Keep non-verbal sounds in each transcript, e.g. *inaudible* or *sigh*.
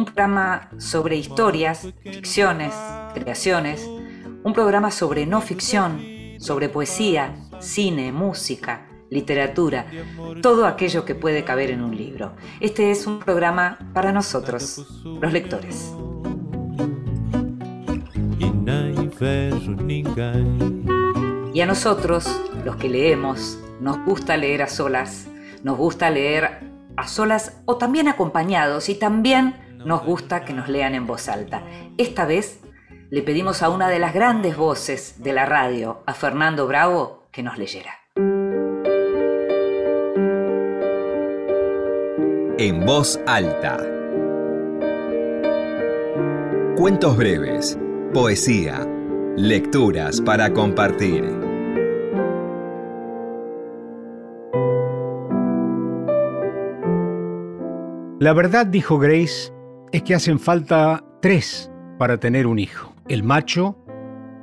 Un programa sobre historias, ficciones, creaciones. Un programa sobre no ficción, sobre poesía, cine, música, literatura, todo aquello que puede caber en un libro. Este es un programa para nosotros, los lectores. Y a nosotros, los que leemos, nos gusta leer a solas, nos gusta leer a solas o también acompañados y también nos gusta que nos lean en voz alta. Esta vez le pedimos a una de las grandes voces de la radio, a Fernando Bravo, que nos leyera. En voz alta. Cuentos breves, poesía Lecturas para compartir. La verdad, dijo Grace, es que hacen falta tres para tener un hijo. El macho,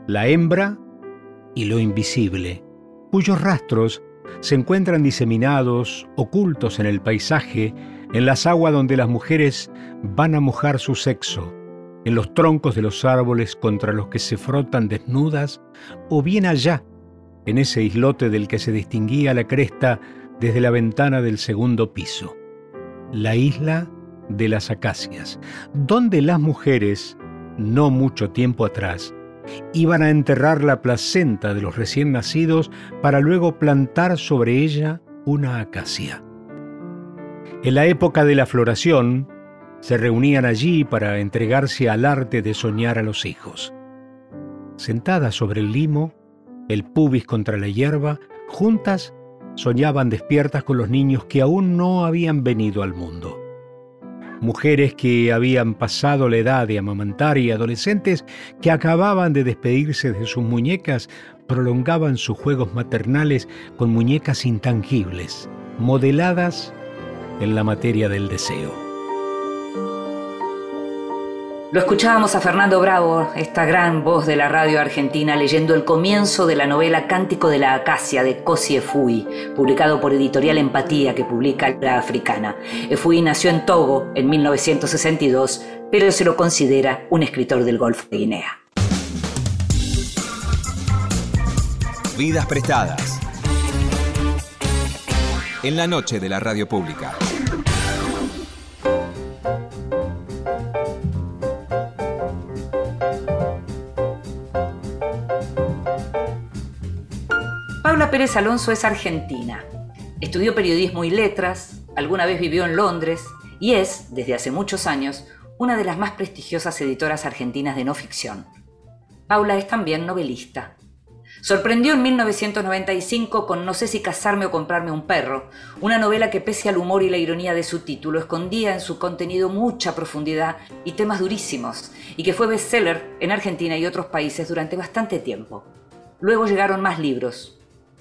la hembra y lo invisible, cuyos rastros se encuentran diseminados, ocultos en el paisaje, en las aguas donde las mujeres van a mojar su sexo, en los troncos de los árboles contra los que se frotan desnudas, o bien allá, en ese islote del que se distinguía la cresta desde la ventana del segundo piso, la isla de las acacias, donde las mujeres, no mucho tiempo atrás, iban a enterrar la placenta de los recién nacidos para luego plantar sobre ella una acacia. En la época de la floración, se reunían allí para entregarse al arte de soñar a los hijos. Sentadas sobre el limo, el pubis contra la hierba, juntas soñaban despiertas con los niños que aún no habían venido al mundo. Mujeres que habían pasado la edad de amamantar y adolescentes que acababan de despedirse de sus muñecas prolongaban sus juegos maternales con muñecas intangibles, modeladas en la materia del deseo. Lo escuchábamos a Fernando Bravo, esta gran voz de la radio argentina, leyendo el comienzo de la novela Cántico de la Acacia de Cosi Efui, publicado por Editorial Empatía que publica La Africana. Efui nació en Togo en 1962, pero se lo considera un escritor del Golfo de Guinea. Vidas prestadas. En la noche de la radio pública. Paula Pérez Alonso es argentina. Estudió periodismo y letras, alguna vez vivió en Londres y es, desde hace muchos años, una de las más prestigiosas editoras argentinas de no ficción. Paula es también novelista. Sorprendió en 1995 con No sé si casarme o comprarme un perro, una novela que pese al humor y la ironía de su título escondía en su contenido mucha profundidad y temas durísimos, y que fue bestseller en Argentina y otros países durante bastante tiempo. Luego llegaron más libros,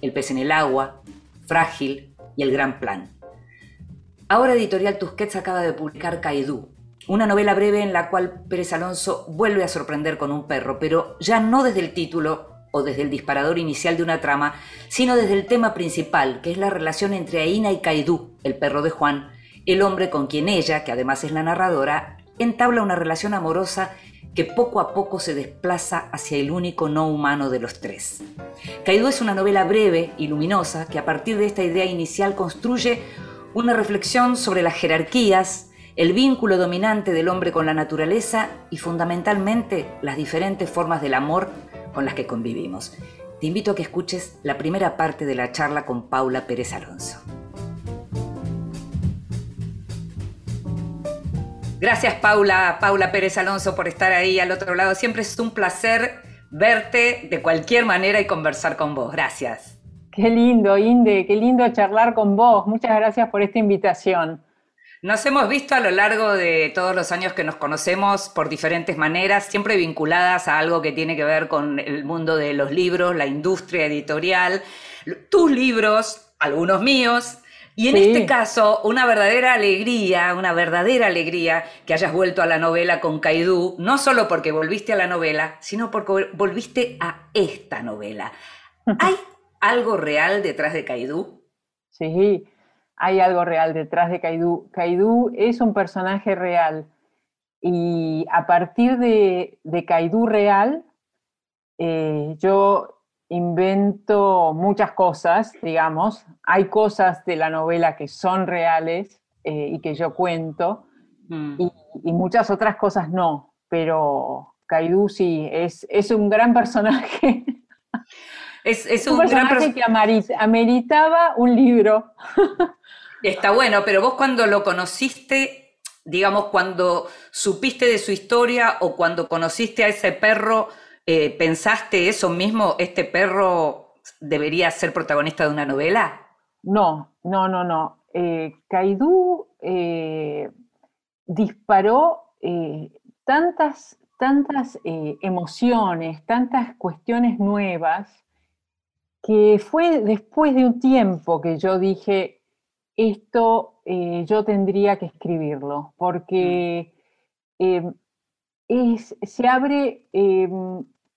el pez en el agua, Frágil y El gran plan. Ahora Editorial Tusquets acaba de publicar Caidú, una novela breve en la cual Pérez Alonso vuelve a sorprender con un perro, pero ya no desde el título o desde el disparador inicial de una trama, sino desde el tema principal, que es la relación entre Aina y Caidú, el perro de Juan, el hombre con quien ella, que además es la narradora, entabla una relación amorosa que poco a poco se desplaza hacia el único no humano de los tres. Caidú es una novela breve y luminosa que a partir de esta idea inicial construye una reflexión sobre las jerarquías, el vínculo dominante del hombre con la naturaleza y fundamentalmente las diferentes formas del amor con las que convivimos. Te invito a que escuches la primera parte de la charla con Paula Pérez Alonso. Gracias Paula, Paula Pérez Alonso por estar ahí al otro lado. Siempre es un placer verte de cualquier manera y conversar con vos. Gracias. Qué lindo, Inde, qué lindo charlar con vos. Muchas gracias por esta invitación. Nos hemos visto a lo largo de todos los años que nos conocemos por diferentes maneras, siempre vinculadas a algo que tiene que ver con el mundo de los libros, la industria editorial, tus libros, algunos míos, y en este caso, una verdadera alegría, una verdadera alegría que hayas vuelto a la novela con Caidú, no solo porque volviste a la novela, sino porque volviste a esta novela. *laughs* ¿Hay algo real detrás de Caidú? Sí, hay algo real detrás de Caidú. Caidú es un personaje real y a partir de, de Caidú real, eh, yo invento muchas cosas, digamos. Hay cosas de la novela que son reales eh, y que yo cuento, mm. y, muchas otras cosas no, pero Kaidu sí, es, es un gran *laughs* personaje. Es, un, gran personaje que ameritaba un libro. *laughs* Está bueno, pero vos cuando lo conociste, digamos, cuando supiste de su historia o cuando conociste a ese perro, eh, ¿pensaste eso mismo? ¿Este perro debería ser protagonista de una novela? No, no, no, no. Eh, eh disparó eh, tantas, tantas emociones, tantas cuestiones nuevas, que fue después de un tiempo que yo dije, esto yo tendría que escribirlo, porque mm. se abre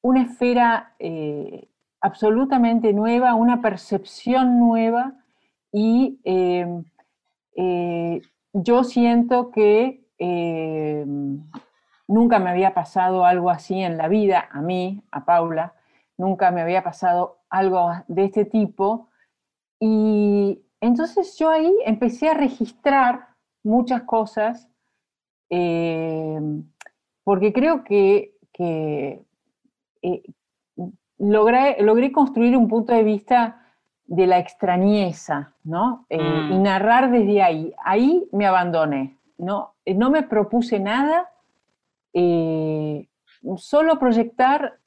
una esfera eh, absolutamente nueva, una percepción nueva y em, eh, yo siento que em, nunca me había pasado algo así en la vida, a mí, a Paula, nunca me había pasado algo de este tipo. Y entonces yo ahí empecé a registrar muchas cosas em, porque creo que eh, logré, logré, construir un punto de vista de la extrañeza, ¿no? Eh, y mm. narrar desde ahí. Ahí me abandoné, ¿no? Eh, no me propuse nada, solo proyectar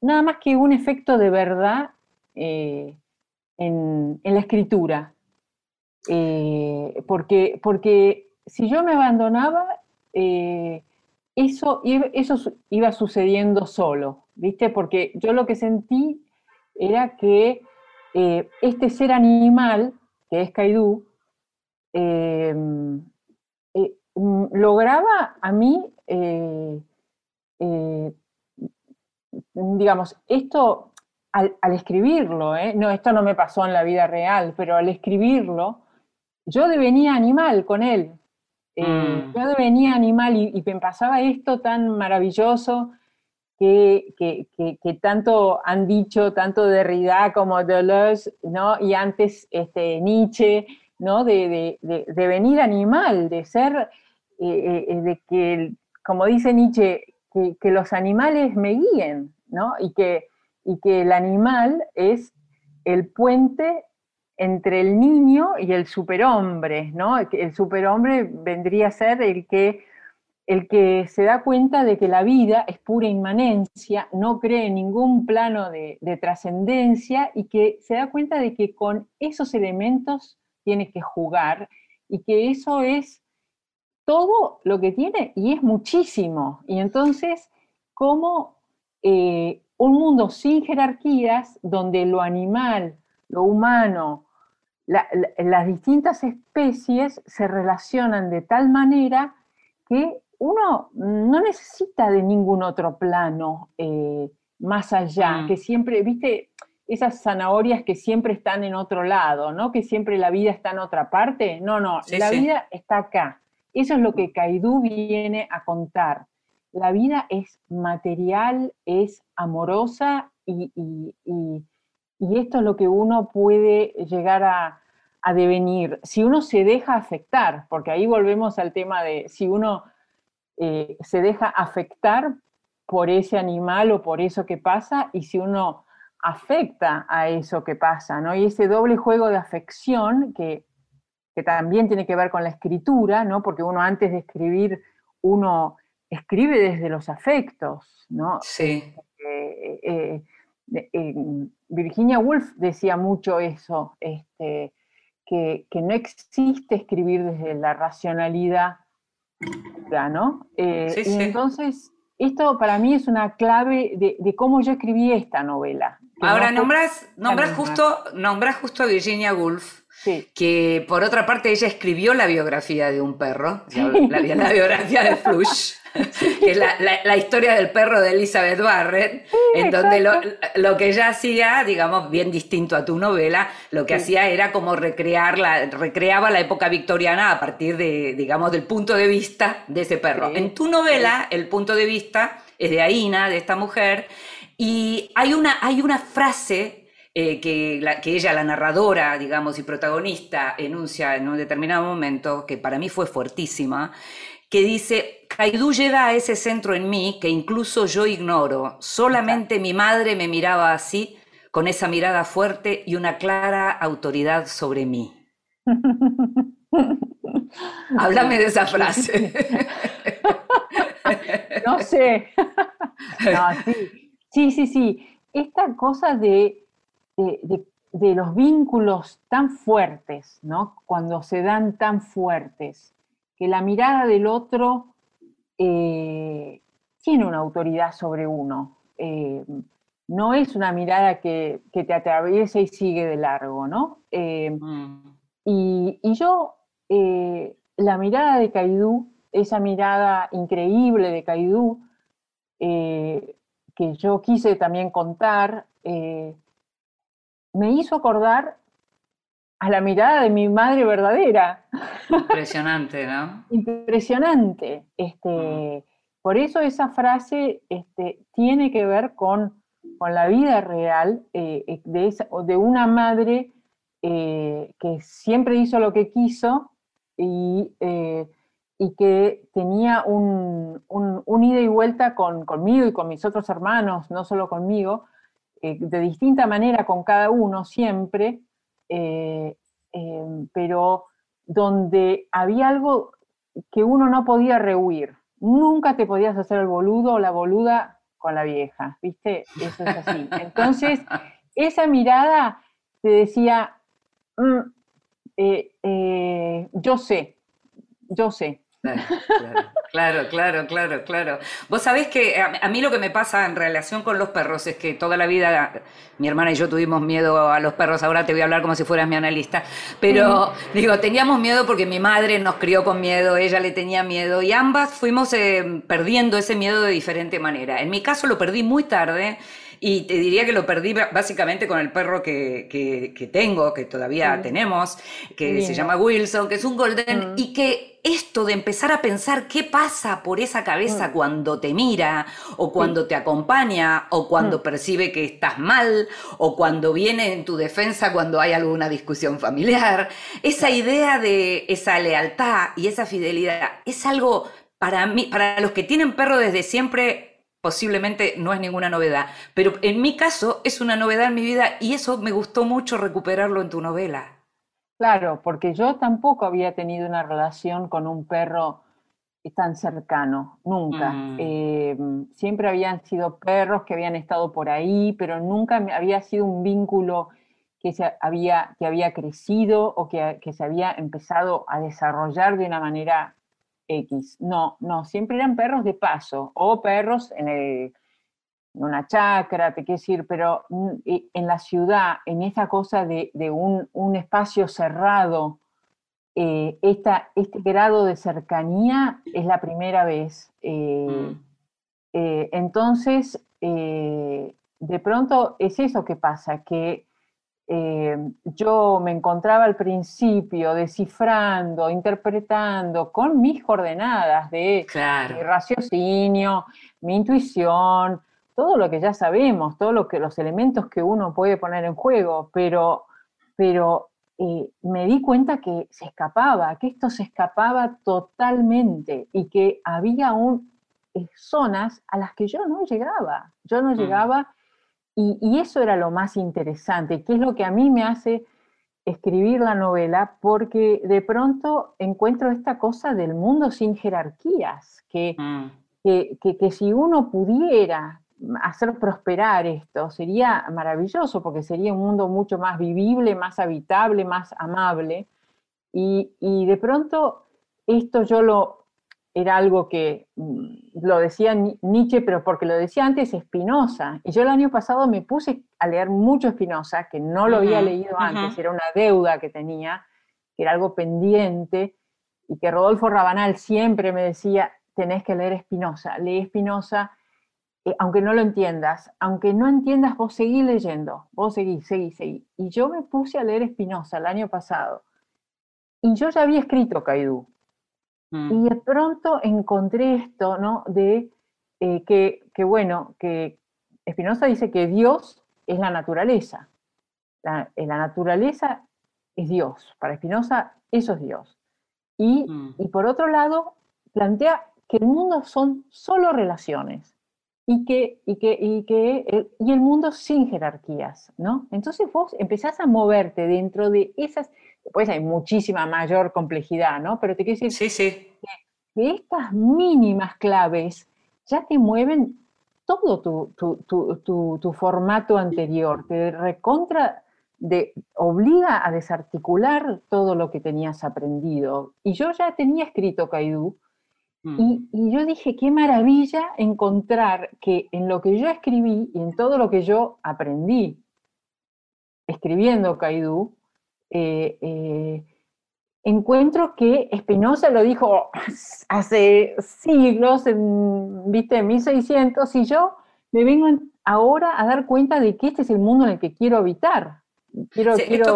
nada más que un efecto de verdad en, la escritura. porque, porque si yo me abandonaba, eso, eso iba sucediendo solo, ¿viste? Porque yo lo que sentí era que eh, este ser animal, que es Kaidú, eh, eh, mm, lograba a mí, digamos, esto al, escribirlo, no, esto no me pasó en la vida real, pero al escribirlo, yo devenía animal con él. Mm. Yo devenía animal y, y me pasaba esto tan maravilloso que, tanto han dicho, tanto Derrida como Deleuze, ¿no? y antes este, Nietzsche, ¿no? de, venir animal, de ser, eh, eh, de que, como dice Nietzsche, que, los animales me guíen, ¿no? y, que, y que el animal es el puente entre el niño y el superhombre, ¿no? El superhombre vendría a ser el que el que se da cuenta de que la vida es pura inmanencia, no cree en ningún plano de, trascendencia y que se da cuenta de que con esos elementos tiene que jugar y que eso es todo lo que tiene y es muchísimo. Y entonces, como eh, un mundo sin jerarquías, donde lo animal, lo humano, las distintas especies se relacionan de tal manera que uno no necesita de ningún otro plano eh, más allá, mm. que siempre, viste, esas zanahorias que siempre están en otro lado, ¿no? Que siempre la vida está en otra parte. No, no, la vida está acá. Eso es lo que Caidú viene a contar. La vida es material, es amorosa y, esto es lo que uno puede llegar a, a devenir. Si uno se deja afectar, porque ahí volvemos al tema de si uno eh, se deja afectar por ese animal o por eso que pasa y si uno afecta a eso que pasa, ¿no? Y ese doble juego de afección que, también tiene que ver con la escritura, ¿no? Porque uno antes de escribir, uno escribe desde los afectos, ¿no? Sí. Eh, eh, Virginia Woolf decía mucho eso, este, que, no existe escribir desde la racionalidad, ¿no? Eh, y entonces, esto para mí es una clave de, cómo yo escribí esta novela. Ahora, nombras, nombras, justo, nombras justo a Virginia Woolf, que por otra parte ella escribió la biografía de un perro, la, biografía de Flush, *laughs* que es la, historia del perro de Elizabeth Barrett, en donde lo, que ella hacía, digamos, bien distinto a tu novela, lo que hacía era como recrear la, recreaba la época victoriana a partir de, digamos, del punto de vista de ese perro. En tu novela, el punto de vista es de Aina, de esta mujer, y hay una, hay una frase eh, que, que, ella, la narradora, digamos, y protagonista, enuncia en un determinado momento, que para mí fue fuertísima, que dice, Kaidú llega a ese centro en mí que incluso yo ignoro, solamente mi madre me miraba así, con esa mirada fuerte y una clara autoridad sobre mí. *laughs* Háblame de esa frase. *laughs* no sé. sí, sí, sí. Esta cosa de de, los vínculos tan fuertes, ¿no? Cuando se dan tan fuertes, que la mirada del otro eh, tiene una autoridad sobre uno. Eh, no es una mirada que, te atraviesa y sigue de largo, ¿no? Eh, mm. y, yo, la mirada de Caidú, esa mirada increíble de Caidú, que yo quise también contar, me hizo acordar a la mirada de mi madre verdadera. Impresionante, ¿no? *laughs* Impresionante. Este, Por eso esa frase este, tiene que ver con, la vida real eh, eh, de, de, una madre eh, que siempre hizo lo que quiso y, y que tenía un, un, ida y vuelta con, conmigo y con mis otros hermanos, no solo conmigo, de distinta manera con cada uno siempre, eh, eh, pero donde había algo que uno no podía rehuir. Nunca te podías hacer el boludo o la boluda con la vieja, ¿viste? Eso es así. *laughs* Entonces, esa mirada te decía, mm, yo sé, yo sé, *laughs* Claro, claro, claro, claro, Vos sabés que a, mí lo que me pasa en relación con los perros es que toda la vida mi hermana y yo tuvimos miedo a los perros, ahora te voy a hablar como si fueras mi analista, pero *laughs* digo, teníamos miedo porque mi madre nos crió con miedo, ella le tenía miedo y ambas fuimos eh, perdiendo ese miedo de diferente manera. En mi caso lo perdí muy tarde y te diría que lo perdí básicamente con el perro que, que, tengo, que todavía tenemos, que se llama Wilson, que es un golden, mm. y que esto de empezar a pensar qué pasa por esa cabeza mm. cuando te mira, o cuando te acompaña, o cuando mm. percibe que estás mal, o cuando viene en tu defensa cuando hay alguna discusión familiar, esa idea de esa lealtad y esa fidelidad es algo para mí, para los que tienen perro desde siempre, posiblemente no es ninguna novedad, pero en mi caso es una novedad en mi vida y eso me gustó mucho recuperarlo en tu novela. Claro, porque yo tampoco había tenido una relación con un perro tan cercano, nunca. Mm. Eh, siempre habían sido perros que habían estado por ahí, pero nunca había sido un vínculo que, se había, que había crecido o que, que se había empezado a desarrollar de una manera X. No, no, siempre eran perros de paso o perros en, una chacra, te quiero decir, pero mm, en la ciudad, en esa cosa de, un, espacio cerrado, eh, este grado de cercanía es la primera vez. Eh, mm. eh, entonces, de pronto es eso que pasa, que eh, yo me encontraba al principio descifrando, interpretando con mis coordenadas de mi raciocinio, mi intuición, todo lo que ya sabemos, todos lo que, los elementos que uno puede poner en juego, pero, pero eh, me di cuenta que se escapaba, que esto se escapaba totalmente y que había eh, zonas a las que yo no llegaba. Yo no mm. llegaba y, eso era lo más interesante, que es lo que a mí me hace escribir la novela, porque de pronto encuentro esta cosa del mundo sin jerarquías, que, mm. que, si uno pudiera hacer prosperar esto, sería maravilloso porque sería un mundo mucho más vivible, más habitable, más amable. Y, y de pronto esto yo lo, era algo que mm, lo decía Nietzsche, pero porque lo decía antes Spinoza. Y yo el año pasado me puse a leer mucho Spinoza, que no lo había leído antes, era una deuda que tenía, que era algo pendiente, y que Rodolfo Rabanal siempre me decía, tenés que leer Spinoza, lee Spinoza, eh, aunque no lo entiendas, aunque no entiendas, vos seguís leyendo, vos seguís, seguís, seguís. Y yo me puse a leer Spinoza el año pasado, y yo ya había escrito Caidú, Mm. Y de pronto encontré esto, ¿no? De eh, que, bueno, que Spinoza dice que Dios es la naturaleza. La, eh, la naturaleza es Dios. Para Spinoza, eso es Dios. Y, mm. y, por otro lado, plantea que el mundo son solo relaciones y que, y que, y que el, y el mundo sin jerarquías, ¿no? Entonces vos empezás a moverte dentro de esas, Después hay muchísima mayor complejidad, ¿no? Pero te quiero decir sí, sí. Que, estas mínimas claves ya te mueven todo tu, formato anterior, te recontra, de, obliga a desarticular todo lo que tenías aprendido. Y yo ya tenía escrito Kaidú, mm. y, y, yo dije, qué maravilla encontrar que en lo que yo escribí y en todo lo que yo aprendí escribiendo Kaidú, eh, eh, encuentro que Spinoza lo dijo *laughs* hace siglos, en, viste, en 1600, y yo me vengo ahora a dar cuenta de que este es el mundo en el que quiero habitar.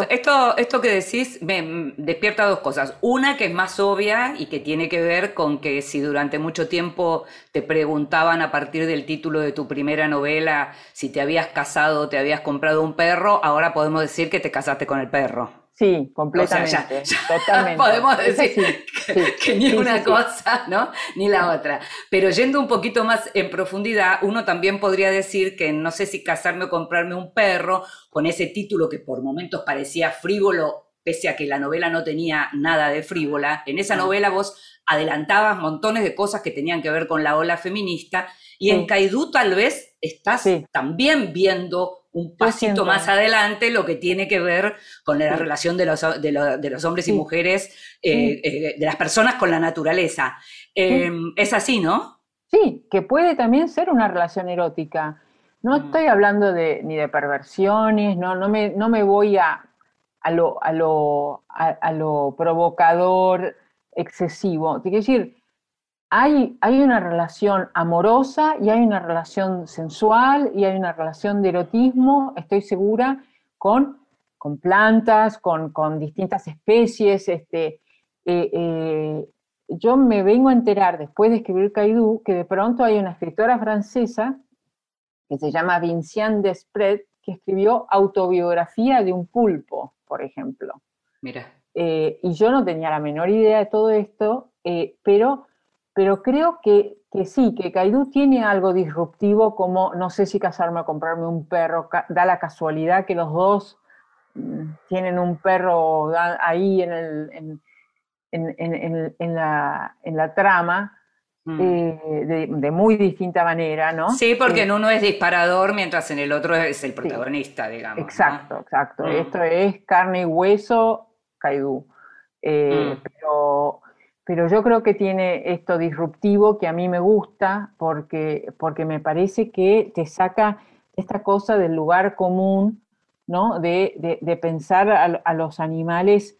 Esto, esto, que decís me despierta dos cosas. Una que es más obvia y que tiene que ver con que si durante mucho tiempo te preguntaban a partir del título de tu primera novela si te habías casado o te habías comprado un perro, ahora podemos decir que te casaste con el perro. Sí, completamente. *laughs* totalmente. Podemos decir que, ni una cosa, ¿no? Ni la otra. Pero yendo un poquito más en profundidad, uno también podría decir que no sé si casarme o comprarme un perro, con ese título que por momentos parecía frívolo, pese a que la novela no tenía nada de frívola. En esa novela vos adelantabas montones de cosas que tenían que ver con la ola feminista, y en Caidú tal vez estás también viendo un pasito más adelante lo que tiene que ver con la relación de los, de, los hombres y mujeres, eh, eh, de las personas con la naturaleza. Em, es así, ¿no? Sí, que puede también ser una relación erótica. No mm. estoy hablando de, ni de perversiones, no, no, me, no me voy a, a, lo, a, lo, a, lo provocador excesivo. Quiero decir, hay, una relación amorosa y hay una relación sensual y hay una relación de erotismo, estoy segura, con, con plantas, con, distintas especies. Este, eh, eh, yo me vengo a enterar después de escribir Caidú que de pronto hay una escritora francesa que se llama Vinciane Desprez que escribió autobiografía de un pulpo, por ejemplo. Mira. Eh, y yo no tenía la menor idea de todo esto, pero pero creo que, sí, que Caidú tiene algo disruptivo como no sé si casarme o comprarme un perro, da la casualidad que los dos mm, tienen un perro ahí en, el, en, la, trama. Mm. Eh, de, muy distinta manera, ¿no? Sí, porque en uno es disparador, mientras en el otro es el protagonista, digamos. Exacto, exacto. Mm. Esto es carne y hueso, Caidú. Eh, pero pero yo creo que tiene esto disruptivo que a mí me gusta porque, porque me parece que te saca esta cosa del lugar común, ¿no? De, pensar a, los animales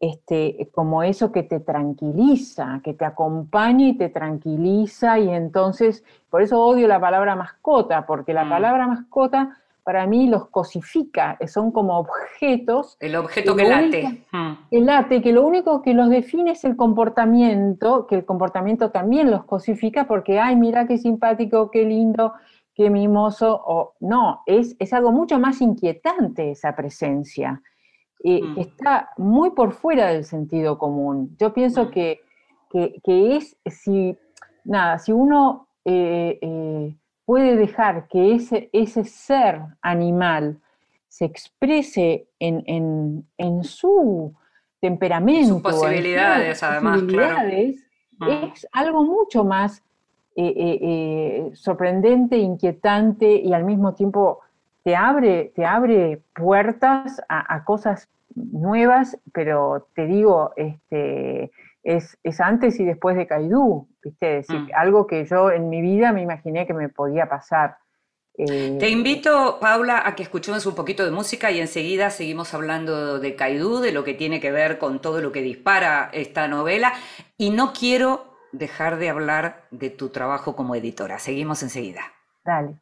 este, como eso que te tranquiliza, que te acompaña y te tranquiliza y entonces, por eso odio la palabra mascota, porque la mm. palabra mascota para mí los cosifica, son como objetos. El objeto que, late. Hmm. El late, que lo único que los define es el comportamiento, que el comportamiento también los cosifica porque, ay, mira qué simpático, qué lindo, qué mimoso. O, no, es, es algo mucho más inquietante esa presencia, eh, hmm. que está muy por fuera del sentido común. Yo pienso hmm. que, que, es, si, nada, si uno... Eh, eh, puede dejar que ese, ese ser animal se exprese en, su temperamento, sus posibilidades, además, mm. es algo mucho más sorprendente, inquietante y al mismo tiempo te abre, te abre puertas a, cosas nuevas, pero te digo, este, es, antes y después de Caidú, ¿viste? decir, mm. algo que yo en mi vida me imaginé que me podía pasar. Eh, te invito, Paula, a que escuchemos un poquito de música y enseguida seguimos hablando de Caidú, de lo que tiene que ver con todo lo que dispara esta novela. Y no quiero dejar de hablar de tu trabajo como editora. Seguimos enseguida. Dale.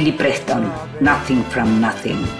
Billy Preston, Nothing from Nothing.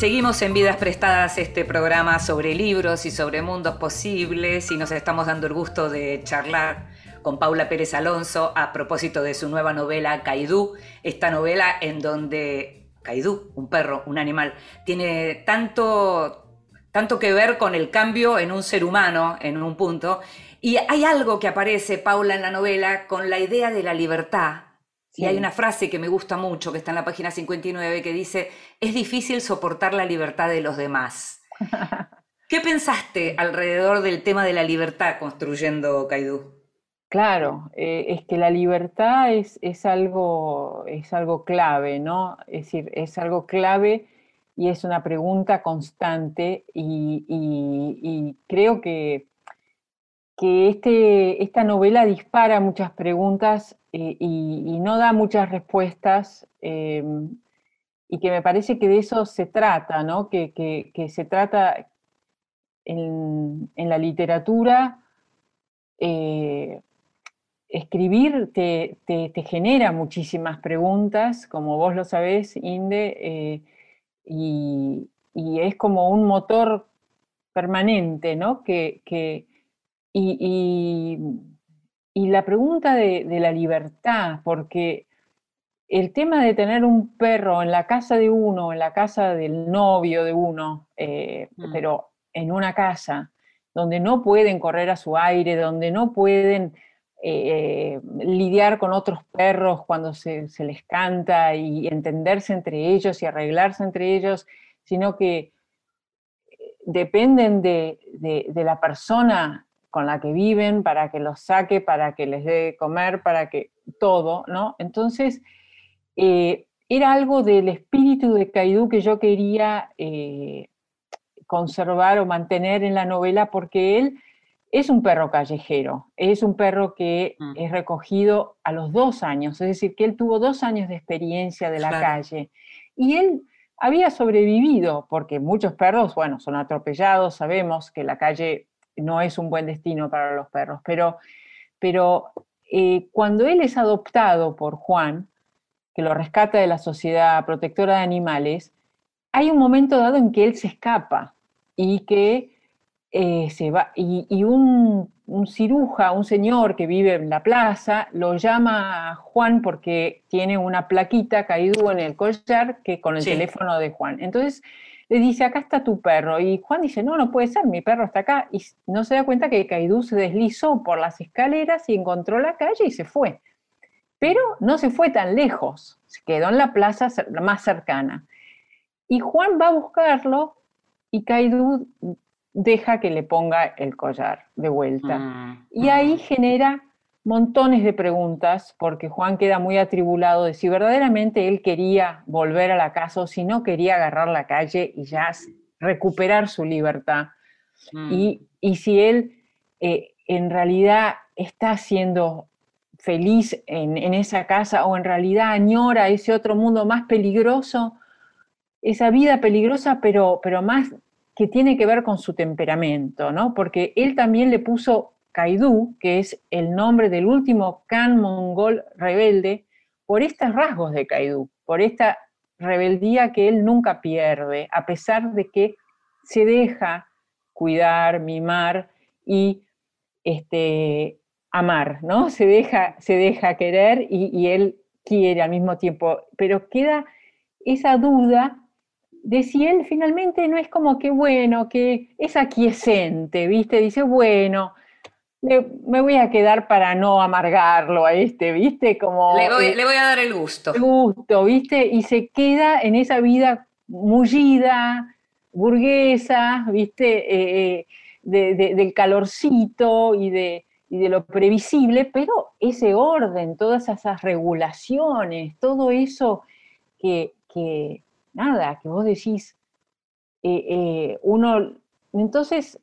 Seguimos en Vidas Prestadas, este programa sobre libros y sobre mundos posibles, y nos estamos dando el gusto de charlar con Paula Pérez Alonso a propósito de su nueva novela Caidú, esta novela en donde Caidú, un perro, un animal, tiene tanto, tanto que ver con el cambio en un ser humano en un punto. Y hay algo que aparece, Paula, en la novela con la idea de la libertad, y hay una frase que me gusta mucho, que está en la página 59, que dice, es difícil soportar la libertad de los demás. *laughs* ¿Qué pensaste alrededor del tema de la libertad construyendo Caidú? Claro, eh, es que la libertad es, es, algo, es algo clave, ¿no? Es decir, es algo clave y es una pregunta constante y, creo que, que este, esta novela dispara muchas preguntas eh, y, no da muchas respuestas eh, y que me parece que de eso se trata, ¿no? que, se trata en, la literatura, eh, escribir te, genera muchísimas preguntas, como vos lo sabés, Inde, y, es como un motor permanente, ¿no? Que, y, y la pregunta de, la libertad, porque el tema de tener un perro en la casa de uno, en la casa del novio de uno, eh, Mm. pero en una casa donde no pueden correr a su aire, donde no pueden eh, lidiar con otros perros cuando se, se les canta y entenderse entre ellos y arreglarse entre ellos, sino que eh, dependen de, de- de la persona con la que viven para que los saque, para que les dé comer, para que todo, ¿no? Entonces, eh, era algo del espíritu de Caidú que yo quería eh, conservar o mantener en la novela porque él es un perro callejero, es un perro que Mm. es recogido a los dos años, es decir, que él tuvo dos años de experiencia de la Claro. calle y él había sobrevivido porque muchos perros, bueno, son atropellados, sabemos que la calle no es un buen destino para los perros, pero, pero eh, cuando él es adoptado por Juan, que lo rescata de la Sociedad Protectora de Animales, hay un momento dado en que él se escapa y que eh, se va, y, y un, un ciruja, un señor que vive en la plaza, lo llama a Juan porque tiene una plaquita caído en el collar que con el Sí. teléfono de Juan. Entonces le dice, acá está tu perro. Y Juan dice, no, no puede ser, mi perro está acá. Y no se da cuenta que Caidú se deslizó por las escaleras y encontró la calle y se fue. Pero no se fue tan lejos, se quedó en la plaza más cercana. Y Juan va a buscarlo y Caidú deja que le ponga el collar de vuelta. Mm, Y ahí mm. genera montones de preguntas, porque Juan queda muy atribulado de si verdaderamente él quería volver a la casa o si no quería agarrar la calle y ya recuperar su libertad. Mm. Y, y si él eh, en realidad está siendo feliz en, en esa casa o en realidad añora ese otro mundo más peligroso, esa vida peligrosa, pero, pero más que tiene que ver con su temperamento, ¿no? Porque él también le puso Kaidú, que es el nombre del último Khan mongol rebelde, por estos rasgos de Kaidú, por esta rebeldía que él nunca pierde, a pesar de que se deja cuidar, mimar y este, amar, ¿no? Se deja, se deja querer y, él quiere al mismo tiempo, pero queda esa duda de si él finalmente no es como que bueno, que es aquiescente, ¿viste? Dice, bueno, me voy a quedar para no amargarlo a este, ¿viste? Como Le voy, eh, le voy a dar el gusto. gusto, ¿viste? Y se queda en esa vida mullida, burguesa, ¿viste? Eh, eh, de- de- del calorcito y de, y de lo previsible, pero ese orden, todas esas regulaciones, todo eso que, que, nada, que vos decís, eh, uno, entonces,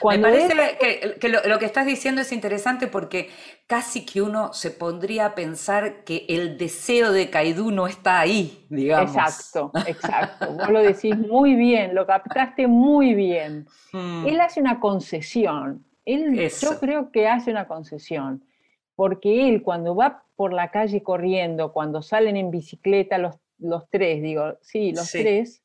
cuando Me parece que, que lo, lo que estás diciendo es interesante porque casi que uno se pondría a pensar que el deseo de Kaidú no está ahí, digamos. Exacto, exacto. Vos lo decís muy bien, lo captaste muy bien. Mm, Él hace una concesión. Él, Eso. yo creo que hace una concesión. Porque él, cuando va por la calle corriendo, cuando salen en bicicleta los, los tres, digo, sí, los Sí. tres,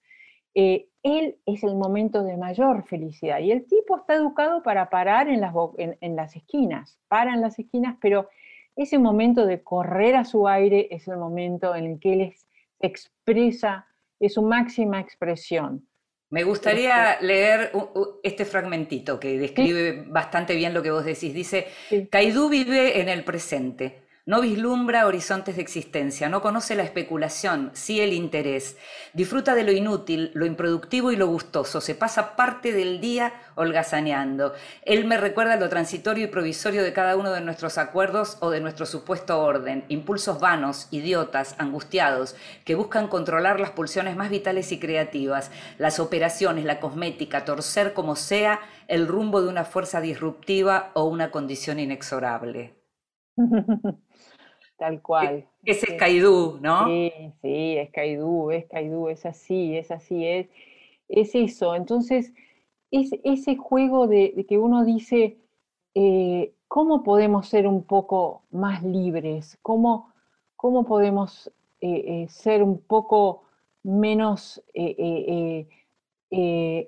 eh, él es el momento de mayor felicidad. Y el tipo está educado para parar en las, en, en las esquinas, para en las esquinas, pero ese momento de correr a su aire es el momento en el que él es- expresa, es su máxima expresión. Me gustaría leer u- u- este fragmentito que describe bastante bien lo que vos decís. Dice, Sí. Caidú vive en el presente, no vislumbra horizontes de existencia, no conoce la especulación, sí el interés. Disfruta de lo inútil, lo improductivo y lo gustoso. Se pasa parte del día holgazaneando. Él me recuerda lo transitorio y provisorio de cada uno de nuestros acuerdos o de nuestro supuesto orden. Impulsos vanos, idiotas, angustiados, que buscan controlar las pulsiones más vitales y creativas, las operaciones, la cosmética, torcer como sea el rumbo de una fuerza disruptiva o una condición inexorable. *laughs* Tal cual. Ese Sí. es Caidú, ¿no? Sí, sí, es Caidú, es así, es así, es, es eso. Entonces, es ese juego de, de que uno dice, eh, ¿cómo podemos ser un poco más libres? ¿Cómo, cómo podemos eh, eh, ser un poco menos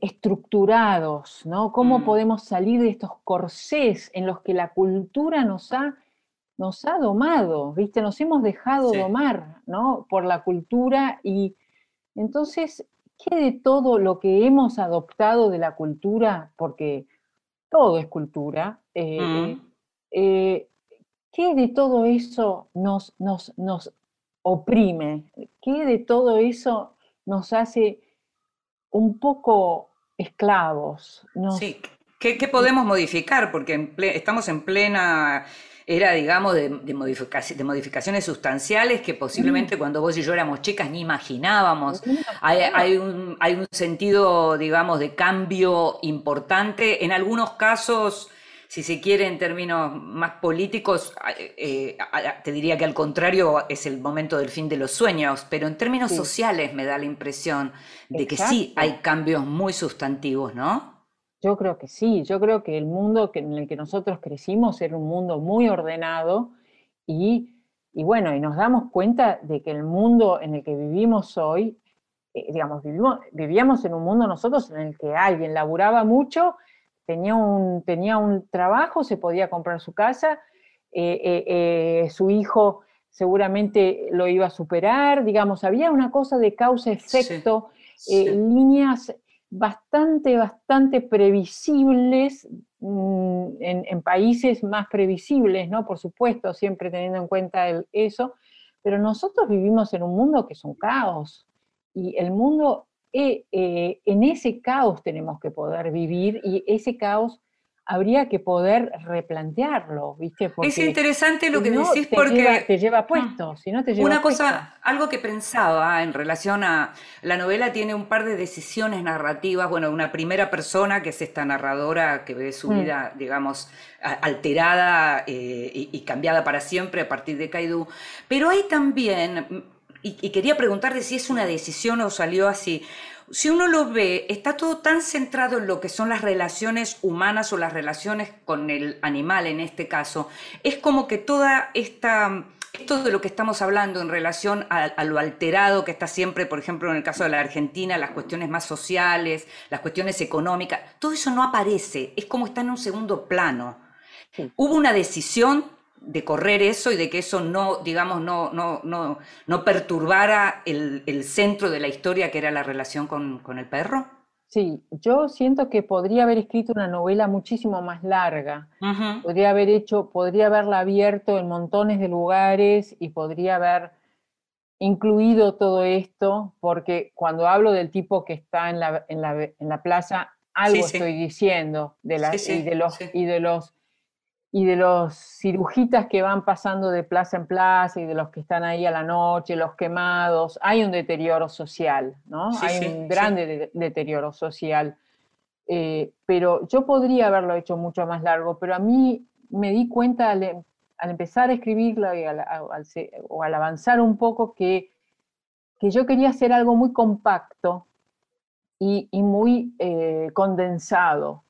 estructurados? ¿no? ¿Cómo Mm. podemos salir de estos corsés en los que la cultura nos ha nos ha domado, ¿viste? Nos hemos dejado domar, ¿no? Por la cultura y entonces, ¿qué de todo lo que hemos adoptado de la cultura? Porque todo es cultura. Eh, eh, ¿Qué de todo eso nos, nos, nos oprime? ¿Qué de todo eso nos hace un poco esclavos? Sí, ¿Qué, podemos modificar? Porque estamos en plena era, digamos, de, de, modificaciones sustanciales que posiblemente mm. cuando vos y yo éramos chicas ni imaginábamos. Hay, un, hay un sentido, digamos, de cambio importante. En algunos casos si se quiere en términos más políticos, eh, te diría que al contrario es el momento del fin de los sueños, pero en términos sociales me da la impresión de que sí hay cambios muy sustantivos, ¿no? Yo creo que sí, yo creo que el mundo en el que nosotros crecimos era un mundo muy ordenado y, bueno, y nos damos cuenta de que el mundo en el que vivimos hoy, eh, digamos, vivíamos en un mundo nosotros en el que alguien laburaba mucho, tenía un, tenía un trabajo, se podía comprar su casa, eh, eh, su hijo seguramente lo iba a superar, digamos, había una cosa de causa-efecto, líneas bastante, bastante previsibles mm, en, países más previsibles, ¿no? Por supuesto, siempre teniendo en cuenta eso, pero nosotros vivimos en un mundo que es un caos y el mundo, eh, eh, en ese caos tenemos que poder vivir y ese caos habría que poder replantearlo, ¿viste? es interesante lo que decís porque... te lleva puesto, si no te lleva Una cosa, algo que pensaba en relación a... La novela tiene un par de decisiones narrativas, bueno, una primera persona, que es esta narradora que ve su mm. vida, digamos, alterada eh, y, cambiada para siempre a partir de Kaidu, pero hay también... Y, y quería preguntarte si es una decisión o salió así si uno lo ve, está todo tan centrado en lo que son las relaciones humanas o las relaciones con el animal en este caso, es como que toda esta esto de lo que estamos hablando en relación a, lo alterado que está siempre, por ejemplo, en el caso de la Argentina, las cuestiones más sociales, las cuestiones económicas, todo eso no aparece, es como está en un segundo plano. Hubo una decisión de correr eso y de que eso no, digamos, no, no, no, no perturbara el, centro de la historia que era la relación con, el perro? Sí, yo siento que podría haber escrito una novela muchísimo más larga. Podría haber hecho, podría haberla abierto en montones de lugares y podría haber incluido todo esto, porque cuando hablo del tipo que está en la, en la, en la plaza, algo estoy diciendo de, la, y, de los, y de los y de los cirujitas que van pasando de plaza en plaza y de los que están ahí a la noche, los quemados, hay un deterioro social, ¿no? hay un grande deterioro social. Eh, pero yo podría haberlo hecho mucho más largo, pero a mí me di cuenta al, em, empezar a escribirlo y al, o al avanzar un poco que, que yo quería hacer algo muy compacto y, muy eh, condensado.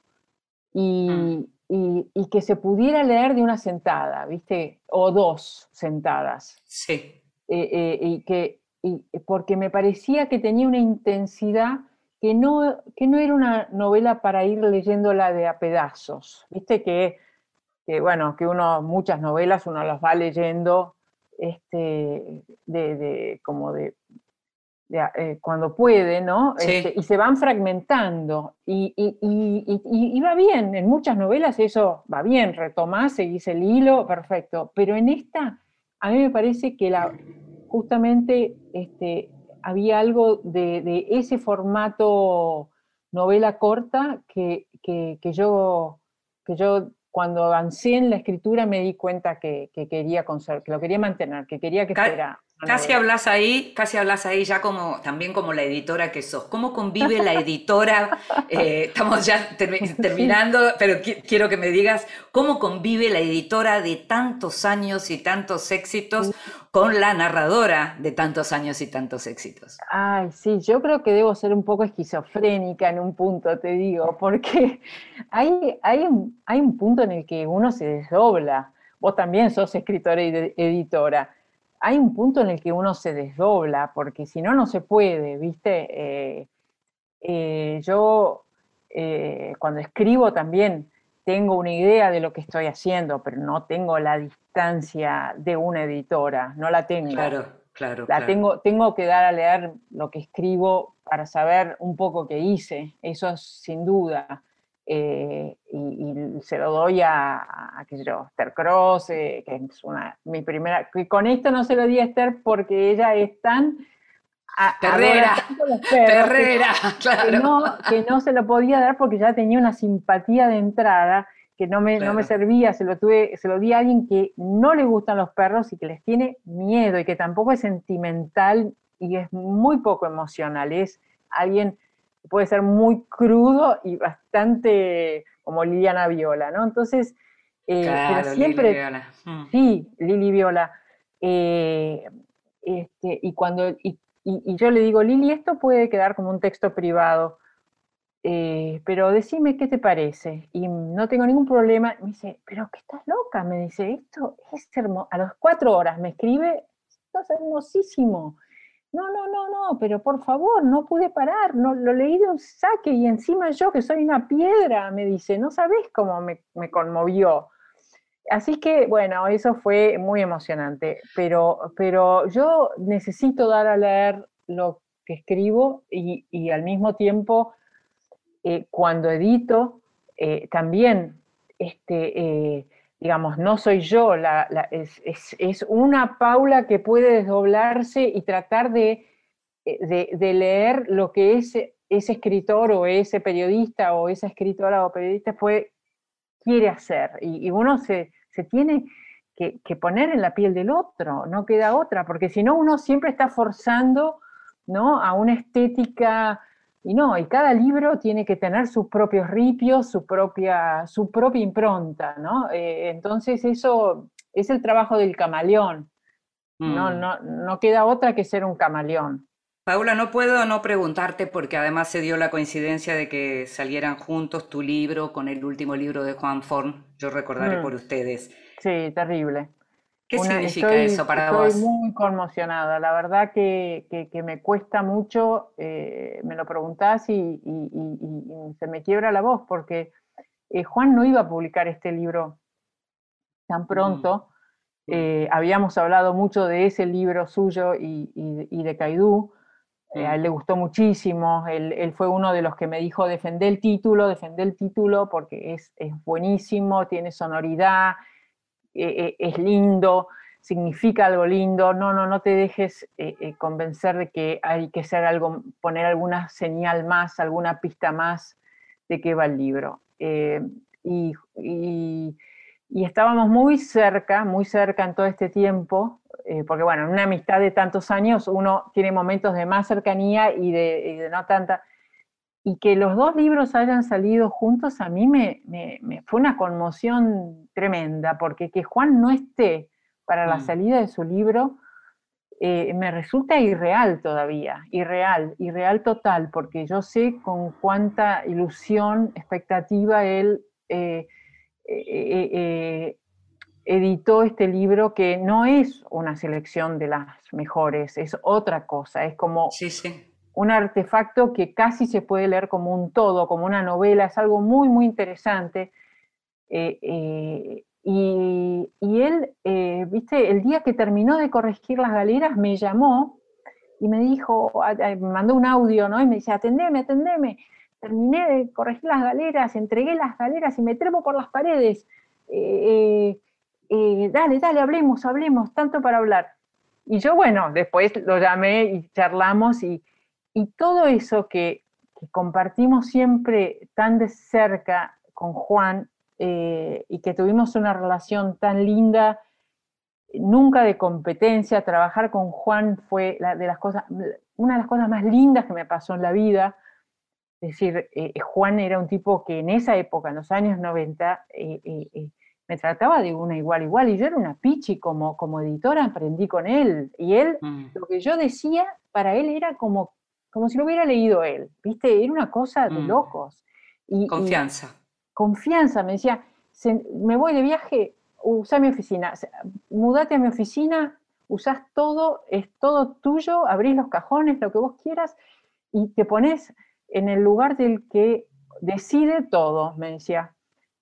Y, y, que se pudiera leer de una sentada, ¿viste? O dos sentadas. Sí. Eh, eh, y que, porque me parecía que tenía una intensidad que no, que no era una novela para ir leyéndola de a pedazos, ¿viste? Que, que bueno, que uno, muchas novelas uno las va leyendo este, de, de como de eh, cuando puede, ¿no? Este, y se van fragmentando. Y, va bien, en muchas novelas eso va bien, retomás, seguís el hilo, perfecto. Pero en esta, a mí me parece que la, justamente este, había algo de, ese formato novela corta que, yo, que yo cuando avancé en la escritura me di cuenta que, quería conservar, que lo quería mantener, que quería que fuera Casi hablas ahí, casi hablas ahí ya como también como la editora que sos. ¿Cómo convive la editora? *laughs* Eh, estamos ya terminando, pero quiero que me digas cómo convive la editora de tantos años y tantos éxitos con la narradora de tantos años y tantos éxitos. Ay, sí, yo creo que debo ser un poco esquizofrénica en un punto, te digo, porque hay, hay, un, hay un punto en el que uno se desdobla. Vos también sos escritora y editora hay un punto en el que uno se desdobla, porque si no, no se puede, ¿viste? Eh, eh, yo eh, cuando escribo también tengo una idea de lo que estoy haciendo, pero no tengo la distancia de una editora, no la tengo. Claro, claro. La claro. Tengo, tengo que dar a leer lo que escribo para saber un poco qué hice, eso sin duda. Eh, y, y, se lo doy a, a qué sé yo, Esther Cross, eh, que es una, mi primera, que con esto no se lo di a Esther porque ella es tan... A, Terrera, Terrera, que, *laughs* claro. Que no, que no se lo podía dar porque ya tenía una simpatía de entrada que no me, claro. no me servía, se lo, tuve, se lo di a alguien que no le gustan los perros y que les tiene miedo y que tampoco es sentimental y es muy poco emocional, es alguien puede ser muy crudo y bastante como Liliana Viola, ¿no? Entonces, eh, claro, pero siempre... Lili Viola. Mm. Sí, Lili Viola. Eh, este, y cuando... Y, y, y, yo le digo, Lili, esto puede quedar como un texto privado, eh, pero decime qué te parece. Y no tengo ningún problema. Me dice, pero que estás loca, me dice, esto es hermoso. A las cuatro horas me escribe, esto es hermosísimo. No, no, no, no, pero por favor, no pude parar, no, lo leí de un saque y encima yo que soy una piedra, me dice, no sabes cómo me, conmovió. Así que, bueno, eso fue muy emocionante, pero, pero yo necesito dar a leer lo que escribo y, y al mismo tiempo, eh, cuando edito, eh, también, este, eh, digamos, no soy yo, es, es, una Paula que puede desdoblarse y tratar de, de, de leer lo que ese, ese escritor o ese periodista o esa escritora o periodista fue, quiere hacer. Y, y uno se se tiene que, que, poner en la piel del otro, no queda otra, porque si no uno siempre está forzando ¿no? a una estética, y no, y cada libro tiene que tener sus propios ripios, su propia, su propia impronta, ¿no? Eh, entonces eso es el trabajo del camaleón, mm. no, no, no queda otra que ser un camaleón. Paula, no puedo no preguntarte porque además se dio la coincidencia de que salieran juntos tu libro con el último libro de Juan Forn, yo recordaré mm. por ustedes. Sí, terrible. ¿Qué Una, significa estoy, eso para estoy vos? Estoy muy conmocionada, la verdad que, que, que me cuesta mucho, eh, me lo preguntás y, y, y, y, se me quiebra la voz porque eh, Juan no iba a publicar este libro tan pronto. Mm. Eh, habíamos hablado mucho de ese libro suyo y, de Caidú, a él le gustó muchísimo, él, él, fue uno de los que me dijo, defender el título, defender el título, porque es, es buenísimo, tiene sonoridad, eh, es lindo, significa algo lindo, no, no, no te dejes eh, convencer de que hay que hacer algo, poner alguna señal más, alguna pista más de qué va el libro. Y, y, estábamos muy cerca, muy cerca en todo este tiempo, eh, porque bueno, en una amistad de tantos años uno tiene momentos de más cercanía y de, y de no tanta. Y que los dos libros hayan salido juntos a mí me, me, me, fue una conmoción tremenda, porque que Juan no esté para la salida de su libro eh, me resulta irreal todavía, irreal, irreal total, porque yo sé con cuánta ilusión, expectativa él eh, eh, editó este libro que no es una selección de las mejores, es otra cosa, es como sí, sí. Un artefacto que casi se puede leer como un todo, como una novela, es algo muy, muy interesante. Eh, eh, y, y, él, eh, viste, el día que terminó de corregir las galeras me llamó y me dijo, me mandó un audio, ¿no? Y me dice, atendeme, atendeme. Terminé de corregir las galeras, entregué las galeras y me trepo por las paredes. Dale, dale, hablemos, hablemos, tanto para hablar. Y yo, bueno, después lo llamé y charlamos y, y todo eso que, que, compartimos siempre tan de cerca con Juan eh, y que tuvimos una relación tan linda, nunca de competencia, trabajar con Juan fue la, de las cosas, una de las cosas más lindas que me pasó en la vida. Es decir, eh, Juan era un tipo que en esa época, en los años 90, me trataba de una igual igual y yo era una pichi como, como editora, aprendí con él y él, mm. lo que yo decía para él era como, como si lo hubiera leído él, ¿viste? Era una cosa de mm. locos. Y, confianza. Y, confianza, me decía, me voy de viaje, usa mi oficina, mudate a mi oficina, usás todo, es todo tuyo, abrís los cajones, lo que vos quieras, y te pones en el lugar del que decide todo, me decía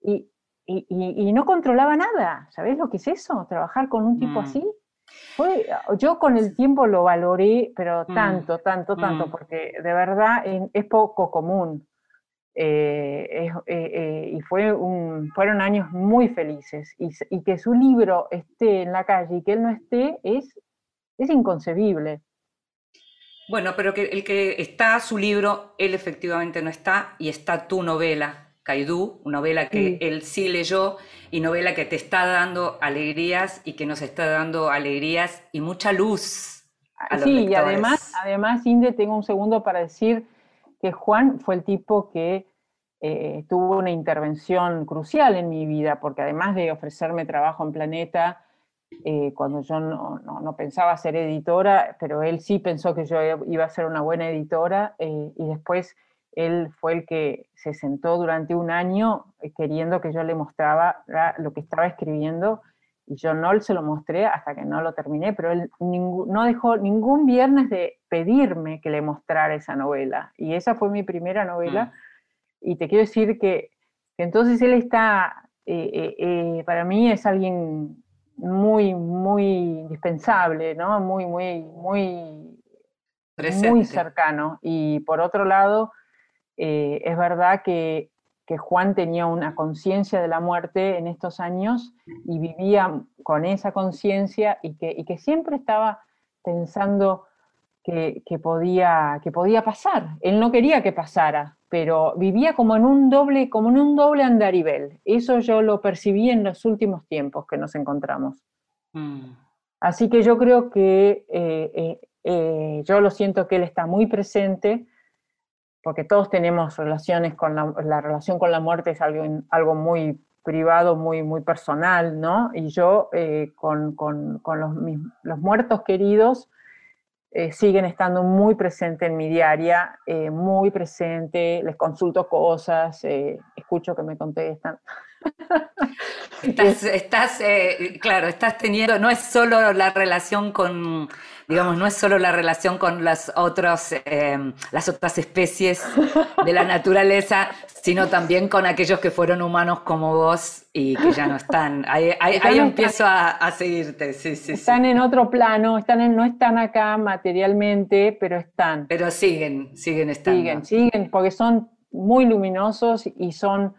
y, y, no controlaba nada. ¿Sabes lo que es eso? Trabajar con un tipo mm. así. Fue, yo con el tiempo lo valoré, pero mm. tanto, tanto, tanto, mm. porque de verdad es poco común. Eh, eh, eh, y fue un, fueron años muy felices. Y, y, que su libro esté en la calle y que él no esté es, es inconcebible. Bueno, pero que el que está su libro, él efectivamente no está, y está tu novela, Caidú, novela que él sí leyó y novela que te está dando alegrías y que nos está dando alegrías y mucha luz. A los sí, y además, además, Inde, tengo un segundo para decir que Juan fue el tipo que eh, tuvo una intervención crucial en mi vida, porque además de ofrecerme trabajo en Planeta, eh, cuando yo no, no, pensaba ser editora, pero él sí pensó que yo iba a ser una buena editora, eh, y después él fue el que se sentó durante un año queriendo que yo le mostraba lo que estaba escribiendo, y yo no se lo mostré hasta que no lo terminé, pero él no dejó ningún viernes de pedirme que le mostrara esa novela, y esa fue mi primera novela. Mm y te quiero decir que, entonces él está, eh, eh, eh, para mí es alguien muy, muy indispensable, ¿no? Muy, muy, muy, muy cercano. Y por otro lado, es verdad que, Juan tenía una conciencia de la muerte en estos años y vivía con esa conciencia y que, y que siempre estaba pensando que, podía, que podía pasar. Él no quería que pasara, pero vivía como en un doble, como en un doble andarivel. Eso yo lo percibí en los últimos tiempos que nos encontramos. Mm. Así que yo creo que eh, eh, eh, yo lo siento que él está muy presente, porque todos tenemos relaciones con la, relación con la muerte es algo, algo muy privado, muy, muy personal, ¿no? Y yo con, con, con los, los muertos queridos, eh, siguen estando muy presentes en mi diaria, eh, muy presente, les consulto cosas, eh, escucho que me contestan. *laughs* Estás claro, estás teniendo, no es solo la relación con, digamos, no es solo la relación con las, otros, las otras especies de la naturaleza, sino también con aquellos que fueron humanos como vos y que ya no están. Ahí, empiezo a, seguirte, sí, sí. Están en otro plano, están no están acá materialmente, pero están. Pero siguen, siguen estando. Siguen, siguen, porque son muy luminosos y son,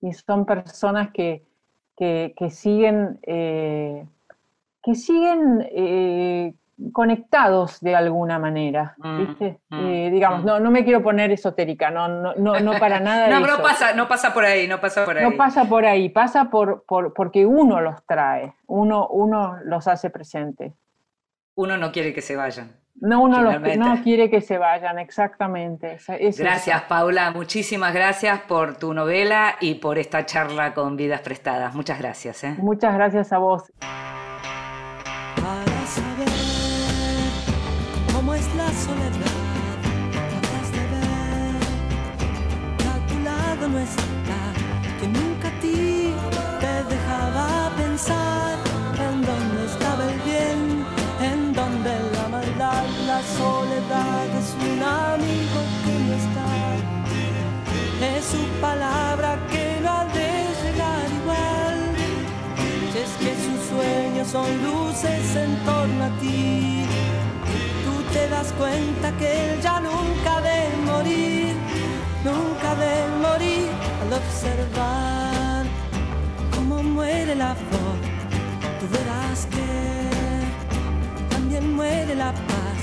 y son personas que, que, siguen, eh, que siguen eh, conectados de alguna manera, mm, ¿viste? Mm, eh, digamos, mm. no, no me quiero poner esotérica, no, no, no, para nada. *laughs* no, no pasa, no pasa por ahí, no pasa por ahí. No pasa por ahí, pasa por, por, porque uno los trae, uno, uno los hace presentes. Uno no quiere que se vayan. No, uno no quiere que se vayan, exactamente. gracias, Paula. Muchísimas gracias por tu novela y por esta charla con Vidas Prestadas. Muchas gracias. ¿eh? Muchas gracias a vos. Son luces en torno a ti. Tú te das cuenta que él ya nunca de morir nunca de morir al observar cómo muere la flor. Tú verás que también muere la paz.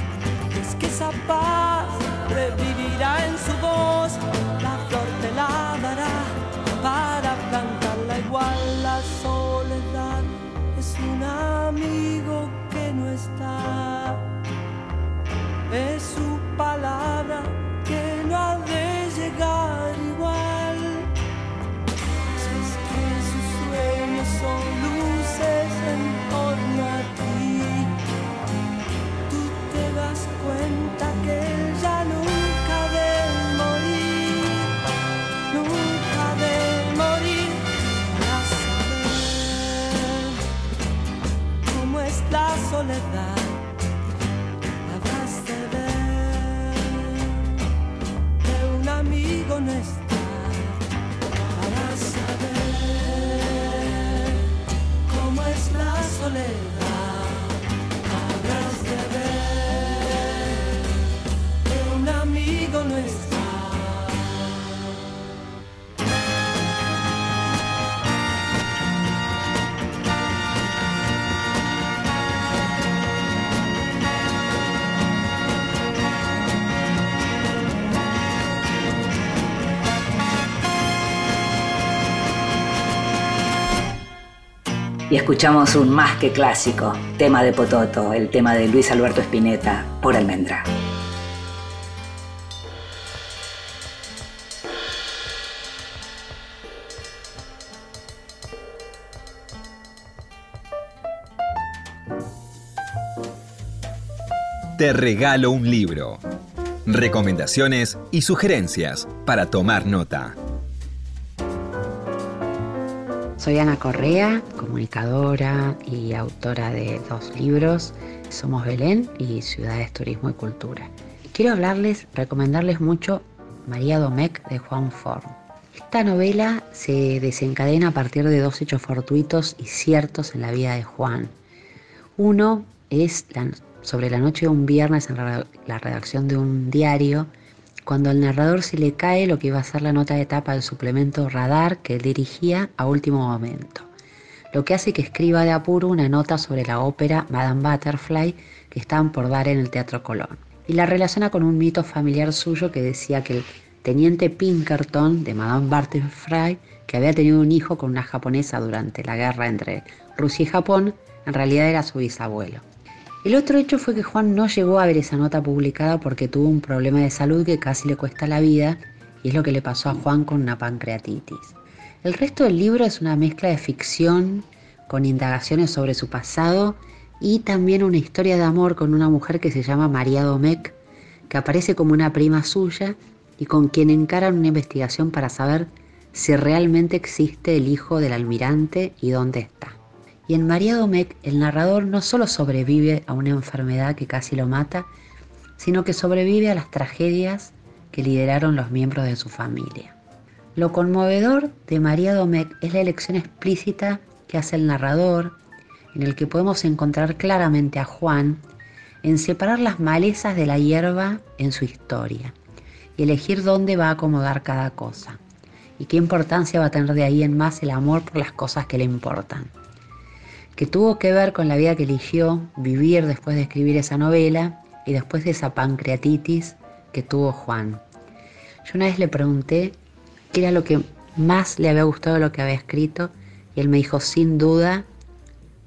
Es que esa paz revivirá en su voz. La flor te lavará Y escuchamos un más que clásico, tema de Pototo, el tema de Luis Alberto Spinetta, por Almendra. Te regalo un libro. Recomendaciones y sugerencias para tomar nota. Soy Ana Correa, comunicadora y autora de dos libros, Somos Belén y Ciudades, Turismo y Cultura. Quiero hablarles, recomendarles mucho María Domecq de Juan Forn. Esta novela se desencadena a partir de dos hechos fortuitos y ciertos en la vida de Juan. Uno es sobre la noche de un viernes en la redacción de un diario, cuando al narrador se le cae lo que iba a ser la nota de tapa del suplemento Radar que dirigía a último momento, lo que hace que escriba de apuro una nota sobre la ópera Madame Butterfly que estaban por dar en el Teatro Colón, y la relaciona con un mito familiar suyo que decía que el teniente Pinkerton de Madame Butterfly, que había tenido un hijo con una japonesa durante la guerra entre Rusia y Japón, en realidad era su bisabuelo. El otro hecho fue que Juan no llegó a ver esa nota publicada porque tuvo un problema de salud que casi le cuesta la vida y es lo que le pasó a Juan con una pancreatitis. El resto del libro es una mezcla de ficción con indagaciones sobre su pasado y también una historia de amor con una mujer que se llama María Domecq, que aparece como una prima suya y con quien encaran una investigación para saber si realmente existe el hijo del almirante y dónde está. Y en María Domecq el narrador no solo sobrevive a una enfermedad que casi lo mata, sino que sobrevive a las tragedias que lideraron los miembros de su familia. Lo conmovedor de María Domecq es la elección explícita que hace el narrador, en el que podemos encontrar claramente a Juan en separar las malezas de la hierba en su historia y elegir dónde va a acomodar cada cosa y qué importancia va a tener de ahí en más el amor por las cosas que le importan que tuvo que ver con la vida que eligió vivir después de escribir esa novela y después de esa pancreatitis que tuvo Juan. Yo una vez le pregunté qué era lo que más le había gustado lo que había escrito y él me dijo sin duda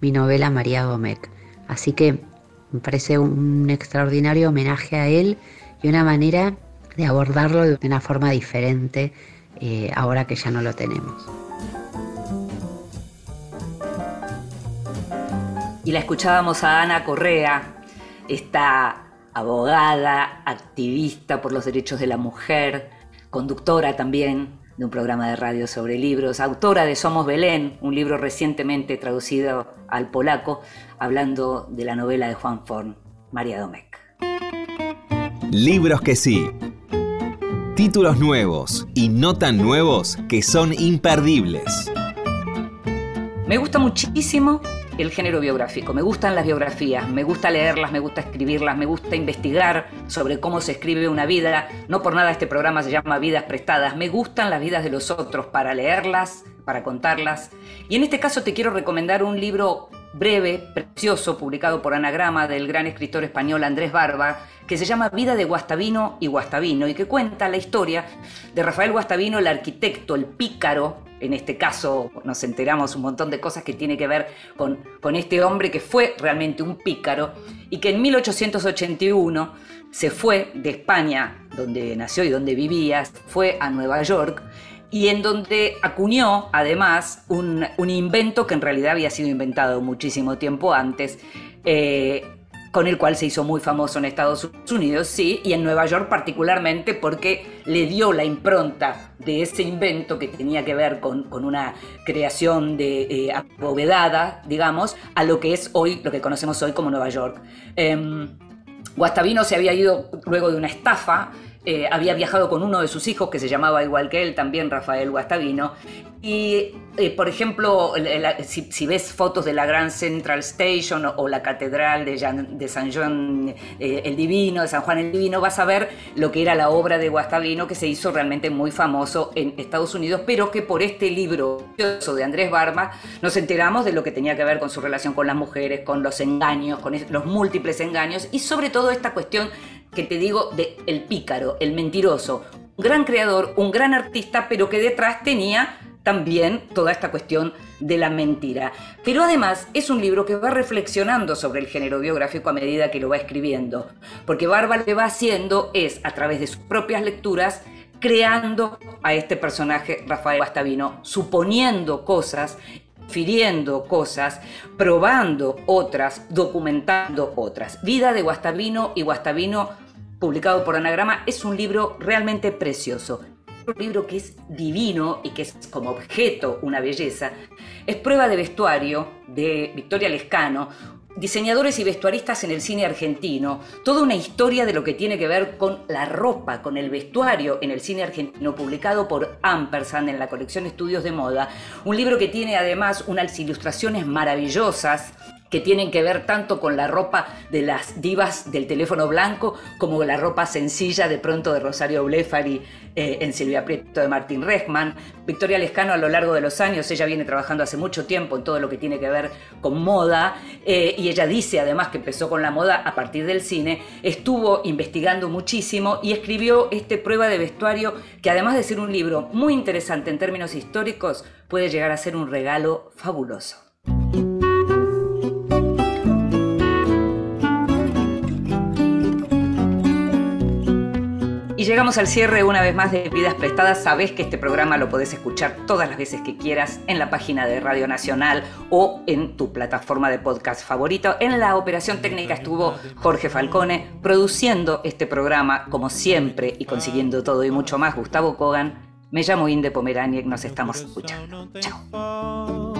mi novela María Domecq. Así que me parece un extraordinario homenaje a él y una manera de abordarlo de una forma diferente eh, ahora que ya no lo tenemos. Y la escuchábamos a Ana Correa, esta abogada, activista por los derechos de la mujer, conductora también de un programa de radio sobre libros, autora de Somos Belén, un libro recientemente traducido al polaco, hablando de la novela de Juan Forn, María Domecq. Libros que sí. Títulos nuevos y no tan nuevos que son imperdibles. Me gusta muchísimo el género biográfico. Me gustan las biografías, me gusta leerlas, me gusta escribirlas, me gusta investigar sobre cómo se escribe una vida. No por nada este programa se llama Vidas Prestadas. Me gustan las vidas de los otros para leerlas, para contarlas. Y en este caso te quiero recomendar un libro breve, precioso, publicado por Anagrama del gran escritor español Andrés Barba, que se llama Vida de Guastavino y Guastavino y que cuenta la historia de Rafael Guastavino, el arquitecto, el pícaro, en este caso nos enteramos un montón de cosas que tiene que ver con, este hombre que fue realmente un pícaro y que en 1881 se fue de España, donde nació y donde vivía, fue a Nueva York y en donde acuñó además un, invento que en realidad había sido inventado muchísimo tiempo antes, eh, con el cual se hizo muy famoso en Estados Unidos, sí, y en Nueva York particularmente porque le dio la impronta de ese invento que tenía que ver con, una creación de eh, abovedada, digamos, a lo que es hoy, lo que conocemos hoy como Nueva York. Em, Guastavino se había ido luego de una estafa eh, había viajado con uno de sus hijos que se llamaba igual que él, también Rafael Guastavino. Y, eh, por ejemplo, si, ves fotos de la Grand Central Station o, la Catedral de, San Juan eh, el Divino, de San Juan el Divino, vas a ver lo que era la obra de Guastavino que se hizo realmente muy famoso en Estados Unidos, pero que por este libro de Andrés Barma nos enteramos de lo que tenía que ver con su relación con las mujeres, con los engaños, con los múltiples engaños y sobre todo esta cuestión que te digo de el pícaro, el mentiroso, un gran creador, un gran artista, pero que detrás tenía también toda esta cuestión de la mentira. Pero además es un libro que va reflexionando sobre el género biográfico a medida que lo va escribiendo, porque Barba lo que va haciendo es, a través de sus propias lecturas, creando a este personaje Rafael Bastavino, suponiendo cosas firiendo cosas, probando otras, documentando otras. Vida de Guastavino y Guastavino, publicado por Anagrama, es un libro realmente precioso. Un libro que es divino y que es como objeto una belleza. Es prueba de vestuario de Victoria Lescano, diseñadores y vestuaristas en el cine argentino, toda una historia de lo que tiene que ver con la ropa, con el vestuario en el cine argentino, publicado por Ampersand en la colección Estudios de Moda, un libro que tiene además unas ilustraciones maravillosas que tienen que ver tanto con la ropa de las divas del teléfono blanco como la ropa sencilla de pronto de Rosario Blefari eh, en Silvia Prieto de Martín Rechman. Victoria Lescano a lo largo de los años, ella viene trabajando hace mucho tiempo en todo lo que tiene que ver con moda eh, y ella dice además que empezó con la moda a partir del cine, estuvo investigando muchísimo y escribió este prueba de vestuario que además de ser un libro muy interesante en términos históricos, puede llegar a ser un regalo fabuloso. Llegamos al cierre una vez más de Vidas Prestadas. Sabés que este programa lo podés escuchar todas las veces que quieras en la página de Radio Nacional o en tu plataforma de podcast favorito. En la operación técnica estuvo Jorge Falcone produciendo este programa como siempre y consiguiendo todo y mucho más. Gustavo Kogan. Me llamo Inde Pomeraniec. Nos estamos escuchando. Chao.